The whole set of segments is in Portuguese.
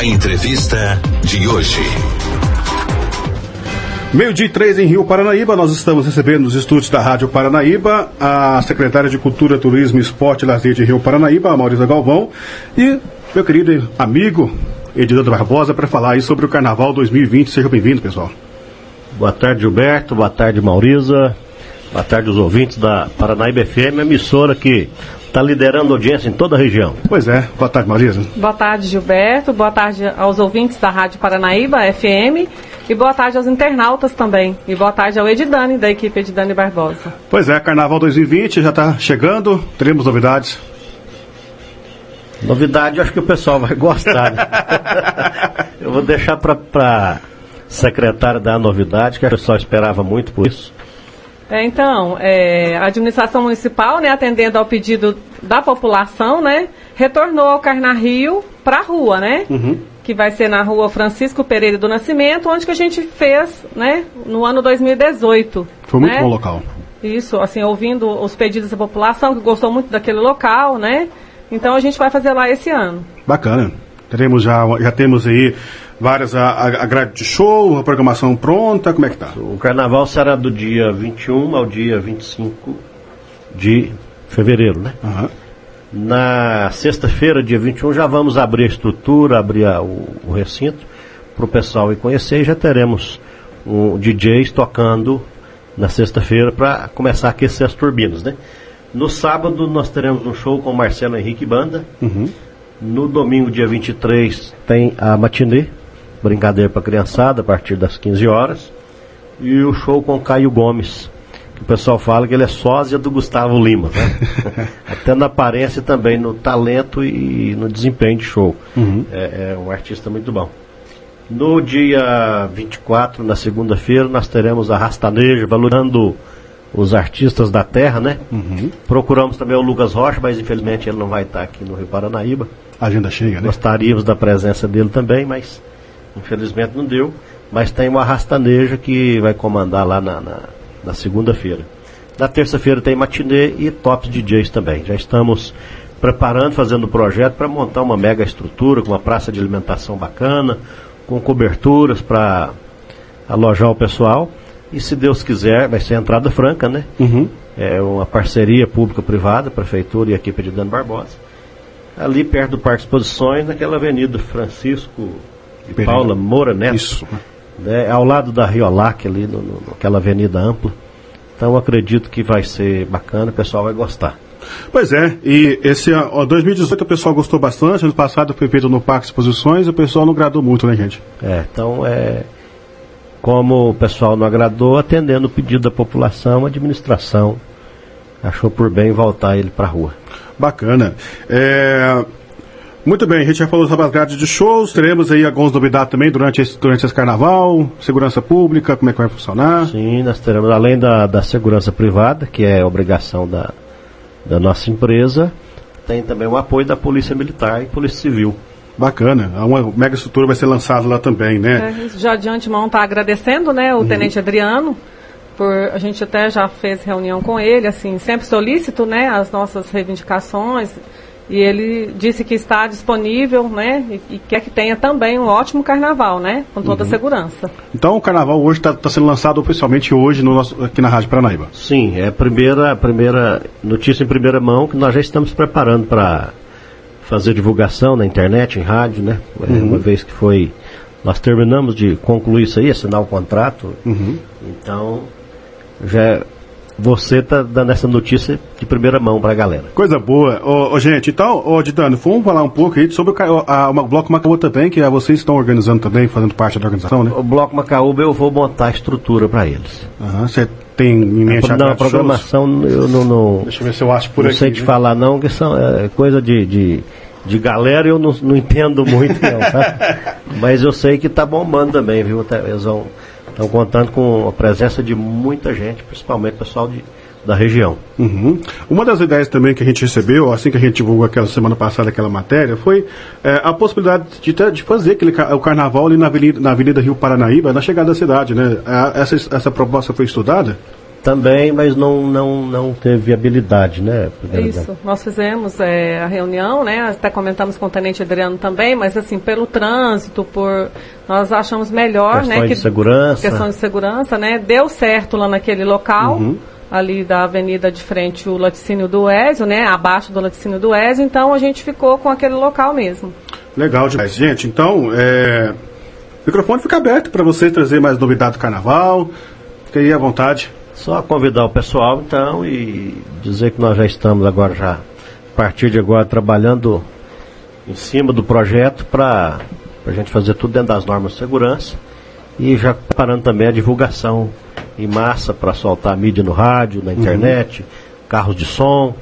A entrevista de hoje. Meio dia três em Rio Paranaíba, nós estamos recebendo nos estúdios da Rádio Paranaíba a secretária de Cultura, Turismo, Esporte e Lazer de Rio Paranaíba, a Maurícia Galvão, e meu querido amigo Edildo Barbosa para falar aí sobre o Carnaval 2020. Seja bem-vindo, pessoal. Boa tarde, Gilberto. Boa tarde, Maurisa. Boa tarde aos ouvintes da Paranaíba FM, emissora que está liderando audiência em toda a região. Pois é. Boa tarde, Maurisa. Boa tarde, Gilberto. Boa tarde aos ouvintes da Rádio Paranaíba FM. E boa tarde aos internautas também. E boa tarde ao Edidane, da equipe Edidane Barbosa. Pois é, Carnaval 2020 já está chegando. Teremos novidades. Novidade, eu acho que o pessoal vai gostar. Né? eu vou deixar para a secretária dar a novidade, que o pessoal esperava muito por isso. É, então, é, a administração municipal, né, atendendo ao pedido da população, né, retornou ao Carnarrio para a rua, né? Uhum. Que vai ser na rua Francisco Pereira do Nascimento, onde que a gente fez, né, no ano 2018. Foi muito né? bom local. Isso, assim, ouvindo os pedidos da população, que gostou muito daquele local, né? Então a gente vai fazer lá esse ano. Bacana. Teremos já, já temos aí várias a, a, grade de show, a programação pronta, como é que tá? O carnaval será do dia 21 ao dia 25 de fevereiro, né? Uhum. Na sexta-feira, dia 21, já vamos abrir a estrutura, abrir a, o, o, recinto para o pessoal ir conhecer e já teremos um DJs tocando na sexta-feira para começar a aquecer as turbinas, né? No sábado nós teremos um show com Marcelo Henrique Banda. Uhum. No domingo, dia 23, tem a matinê, brincadeira para criançada, a partir das 15 horas. E o show com Caio Gomes, que o pessoal fala que ele é sósia do Gustavo Lima. Né? Até na aparência também, no talento e no desempenho de show. Uhum. É, é um artista muito bom. No dia 24, na segunda-feira, nós teremos a Rastaneja, valorando os artistas da terra, né? Uhum. Procuramos também o Lucas Rocha, mas infelizmente ele não vai estar aqui no Rio Paranaíba. Agenda cheia, né? Gostaríamos da presença dele também, mas infelizmente não deu. Mas tem o Arrastaneja que vai comandar lá na, na, na segunda-feira. Na terça-feira tem matinê e tops DJs também. Já estamos preparando, fazendo o projeto para montar uma mega estrutura com uma praça de alimentação bacana, com coberturas para alojar o pessoal. E se Deus quiser, vai ser entrada franca, né? Uhum. É uma parceria pública-privada, prefeitura e equipe de Dano Barbosa. Ali perto do Parque Exposições, naquela avenida Francisco Paula Moura Neto. Isso. Né, ao lado da Riolac, ali, no, no, naquela avenida ampla. Então acredito que vai ser bacana, o pessoal vai gostar. Pois é, e esse ó, 2018 o pessoal gostou bastante, ano passado foi feito no Parque Exposições e o pessoal não agradou muito, né, gente? É, então é como o pessoal não agradou, atendendo o pedido da população, a administração achou por bem voltar ele para a rua. Bacana. É... Muito bem, a gente já falou sobre as grades de shows, teremos aí algumas novidades também durante esse, durante esse carnaval, segurança pública, como é que vai funcionar? Sim, nós teremos, além da, da segurança privada, que é obrigação da, da nossa empresa, tem também o apoio da Polícia Militar e Polícia Civil. Bacana. Uma mega estrutura vai ser lançada lá também, né? É, já de antemão está agradecendo, né, o uhum. Tenente Adriano. Por, a gente até já fez reunião com ele, assim, sempre solícito, né, as nossas reivindicações. E ele disse que está disponível, né? E, e, quer que tenha também um ótimo carnaval, né? Com toda uhum. a segurança. Então o carnaval hoje está tá sendo lançado oficialmente hoje no nosso, aqui na Rádio Paranaíba. Sim, é a primeira, a primeira notícia em primeira mão que nós já estamos preparando para fazer divulgação na internet, em rádio, né? É, uhum. Uma vez que foi. Nós terminamos de concluir isso aí, assinar o contrato. Uhum. Então, já você está dando essa notícia de primeira mão para a galera. Coisa boa. Ô, ô, gente, então, ô, Ditano, vamos falar um pouco aí sobre o, a, a, Bloco Macaúba também, que vocês estão organizando também, fazendo parte da organização, né? O Bloco Macaúba eu vou montar a estrutura para eles. Você tem em mente a Não, a programação shows? eu não, não. Deixa eu ver se eu acho por não aqui. Não sei te falar não, que são é, coisa de, de de galera eu não, não entendo muito não, tá? Mas eu sei que está bombando também, viu? Tá, eles estão contando com a presença de muita gente, principalmente pessoal de, da região. Uhum. Uma das ideias também que a gente recebeu, assim que a gente divulgou aquela semana passada aquela matéria, foi é, a possibilidade de, de fazer aquele, o carnaval ali na Avenida, na Avenida Rio Paranaíba, na chegada da cidade, né? Essa, essa proposta foi estudada? Também, mas não, não, não teve viabilidade, né? Isso, nós fizemos é, a reunião, né? Até comentamos com o Tenente Adriano também, mas assim, pelo trânsito, por nós achamos melhor, Questões né? de segurança. Questão de segurança, né? Deu certo lá naquele local. Uhum. Ali da avenida de frente, o laticínio do Ézio, né? Abaixo do laticínio do Ézio, então a gente ficou com aquele local mesmo. Legal demais. Gente, então, é... o microfone fica aberto para você trazer mais novidades do carnaval. Fique aí à vontade. Só convidar o pessoal então e dizer que nós já estamos agora já a partir de agora trabalhando em cima do projeto para a gente fazer tudo dentro das normas de segurança e já preparando também a divulgação em massa para soltar a mídia no rádio, na internet, uhum. carros de som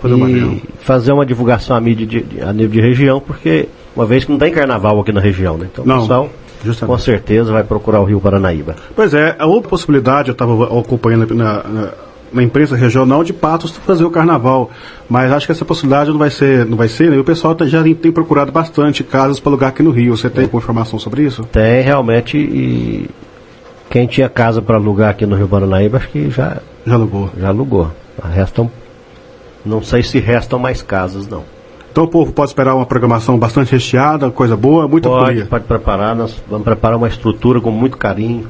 fazer e fazer uma divulgação à mídia de, de, a nível de região, porque uma vez que não tem carnaval aqui na região, né? Então, não. pessoal Justamente. com certeza vai procurar o Rio Paranaíba. Pois é, a outra possibilidade, eu estava acompanhando na, na, na, imprensa regional de Patos fazer o carnaval, mas acho que essa possibilidade não vai ser, não vai ser, né? E o pessoal tá, já tem procurado bastante casas para alugar aqui no Rio. Você tem é. informação sobre isso? Tem, realmente, e quem tinha casa para alugar aqui no Rio Paranaíba, acho que já, já alugou. Já alugou. Restam, não sei se restam mais casas, não. Então o povo pode esperar uma programação bastante recheada, coisa boa, muita pode, folia. Pode preparar, nós vamos preparar uma estrutura com muito carinho,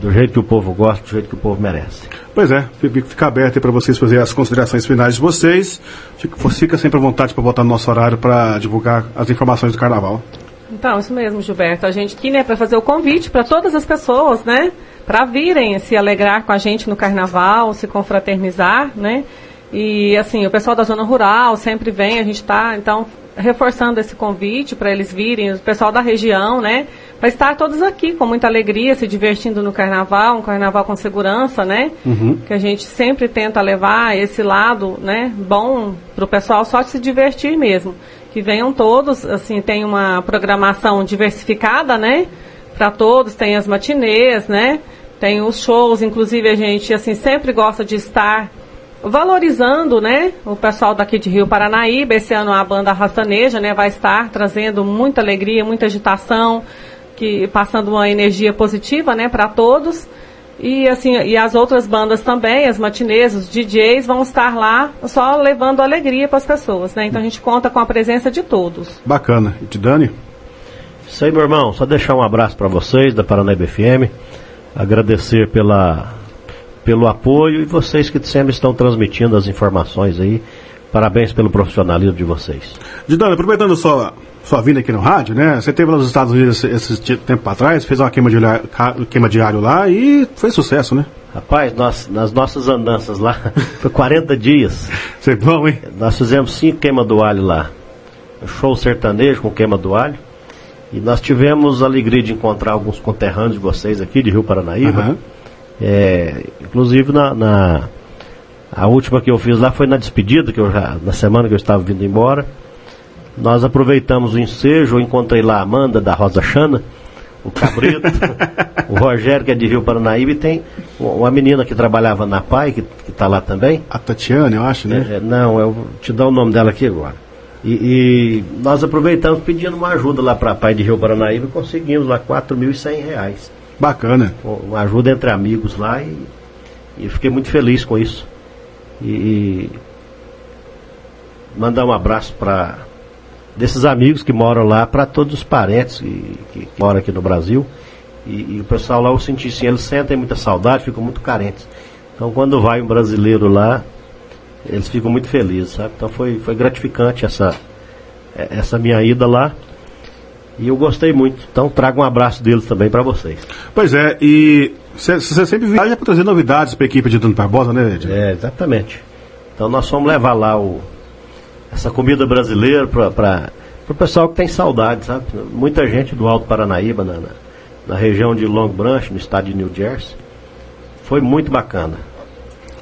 do jeito que o povo gosta, do jeito que o povo merece. Pois é, fica aberto para vocês fazerem as considerações finais de vocês. Fica, fica sempre à vontade para voltar no nosso horário para divulgar as informações do carnaval. Então, isso mesmo, Gilberto. A gente aqui, né, para fazer o convite para todas as pessoas, né, para virem se alegrar com a gente no carnaval, se confraternizar, né? E assim, o pessoal da zona rural sempre vem, a gente está então reforçando esse convite para eles virem, o pessoal da região, né? Para estar todos aqui com muita alegria, se divertindo no carnaval, um carnaval com segurança, né? Uhum. Que a gente sempre tenta levar esse lado, né? Bom para o pessoal só se divertir mesmo. Que venham todos, assim, tem uma programação diversificada, né? Para todos, tem as matinês, né? Tem os shows, inclusive a gente, assim, sempre gosta de estar valorizando, né, o pessoal daqui de Rio Paranaíba. Esse ano a banda Rastaneja, né, vai estar trazendo muita alegria, muita agitação, que passando uma energia positiva, né, para todos. E assim, e as outras bandas também, as matinês, os DJs vão estar lá só levando alegria para as pessoas, né? Então a gente conta com a presença de todos. Bacana. E de Dani? Isso aí, meu irmão. Só deixar um abraço para vocês da Paranaíba FM. Agradecer pela pelo apoio e vocês que sempre estão transmitindo as informações aí. Parabéns pelo profissionalismo de vocês. Didana, aproveitando sua, sua vinda aqui no rádio, né? Você teve lá nos Estados Unidos esse, esse tempo atrás, fez uma queima de, queima de alho lá e foi sucesso, né? Rapaz, nós, nas nossas andanças lá, foi 40 dias. Foi bom, hein? Nós fizemos cinco queima do alho lá. show sertanejo com queima do alho. E nós tivemos a alegria de encontrar alguns conterrâneos de vocês aqui de Rio Paranaíba. Uhum. É, inclusive na, na, a última que eu fiz lá foi na despedida, que eu já, na semana que eu estava vindo embora. Nós aproveitamos o ensejo, eu encontrei lá a Amanda da Rosa Chana, o Cabrito, o Rogério, que é de Rio Paranaíba, e tem uma menina que trabalhava na PAI, que está lá também. A Tatiana, eu acho, né? É, não, eu vou te dar o nome dela aqui agora. E, e nós aproveitamos pedindo uma ajuda lá para a PAI de Rio Paranaíba e conseguimos lá R$ 4.100. Bacana. Uma ajuda entre amigos lá e, e fiquei muito feliz com isso. E, e mandar um abraço para desses amigos que moram lá, para todos os parentes que, que, moram aqui no Brasil. E, e, o pessoal lá, eu senti assim, eles sentem muita saudade, ficam muito carentes. Então quando vai um brasileiro lá, eles ficam muito felizes, sabe? Então foi, foi gratificante essa, essa minha ida lá. E eu gostei muito. Então trago um abraço deles também para vocês. Pois é, e você sempre viaja para trazer novidades para a equipe de Dano Barbosa, né, Ed? É, exatamente. Então nós vamos levar lá o, essa comida brasileira para o pessoal que tem saudade, sabe? Muita gente do Alto Paranaíba, na, na, na região de Long Branch, no estado de New Jersey. Foi muito bacana.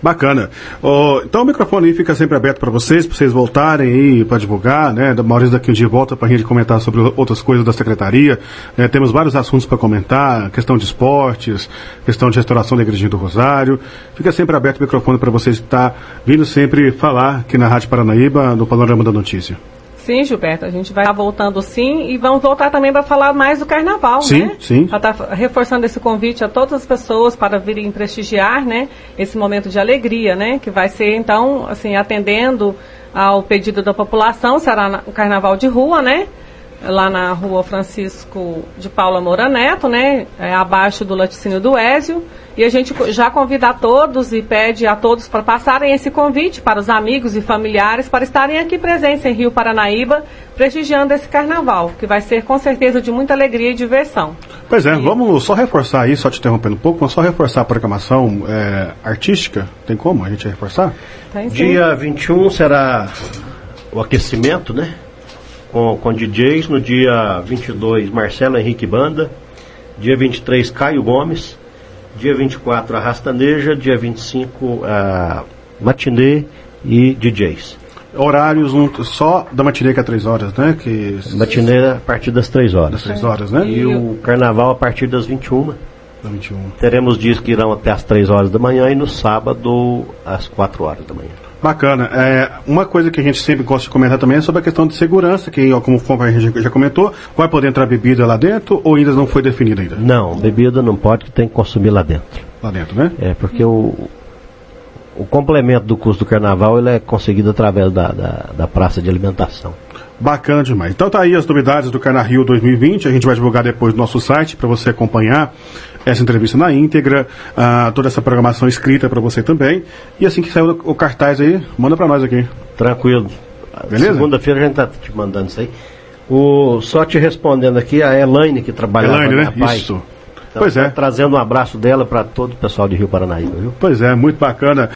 Bacana. Oh, então o microfone aí fica sempre aberto para vocês, para vocês voltarem aí para divulgar, né? Maurício daqui um dia volta para a gente comentar sobre outras coisas da secretaria. Né? Temos vários assuntos para comentar, questão de esportes, questão de restauração da Igrejinha do Rosário. Fica sempre aberto o microfone para vocês estar vindo sempre falar aqui na Rádio Paranaíba, no Panorama da Notícia. Sim, Gilberto, a gente vai voltando sim e vamos voltar também para falar mais do carnaval, sim, né? Sim, sim. Tá reforçando esse convite a todas as pessoas para virem prestigiar, né? Esse momento de alegria, né? Que vai ser, então, assim, atendendo ao pedido da população, será o carnaval de rua, né? Lá na rua Francisco de Paula Moura Neto, né? É, abaixo do laticínio do Ézio. E a gente já convida a todos e pede a todos para passarem esse convite para os amigos e familiares para estarem aqui presentes em Rio Paranaíba, prestigiando esse carnaval, que vai ser com certeza de muita alegria e diversão. Pois é, e... vamos só reforçar aí, só te interrompendo um pouco, vamos só reforçar a programação é, artística. Tem como a gente reforçar? Tem, sim. Dia 21 será o aquecimento, né? Com, com DJs. No dia 22, Marcelo Henrique Banda. Dia 23, Caio Gomes. Dia 24, a Rastaneja. Dia 25, a Matinê e DJs. Horários um, só da matinê que é 3 horas, né? Que... Matinê a partir das 3 horas. Das 3 horas, né? E o carnaval a partir das 21. Da 21. Teremos dias que irão até as 3 horas da manhã e no sábado às 4 horas da manhã. Bacana. É, uma coisa que a gente sempre gosta de comentar também é sobre a questão de segurança, que ó, como a gente já comentou, vai poder entrar bebida lá dentro ou ainda não foi definida ainda? Não, bebida não pode, que tem que consumir lá dentro. Lá dentro, né? É, porque o, o complemento do custo do carnaval ele é conseguido através da, da, da praça de alimentação. Bacana demais. Então tá aí as novidades do Carna Rio 2020. A gente vai divulgar depois no nosso site para você acompanhar essa entrevista na íntegra, uh, toda essa programação escrita para você também. E assim que sair o, o cartaz aí, manda para nós aqui. Tranquilo. Beleza? Segunda-feira a gente tá te mandando isso aí. O, só te respondendo aqui, a Elaine que trabalha Elaine, né? Pai. Isso. Então, pois é. Tá trazendo um abraço dela para todo o pessoal de Rio Paranaíba, viu? Pois é, muito bacana.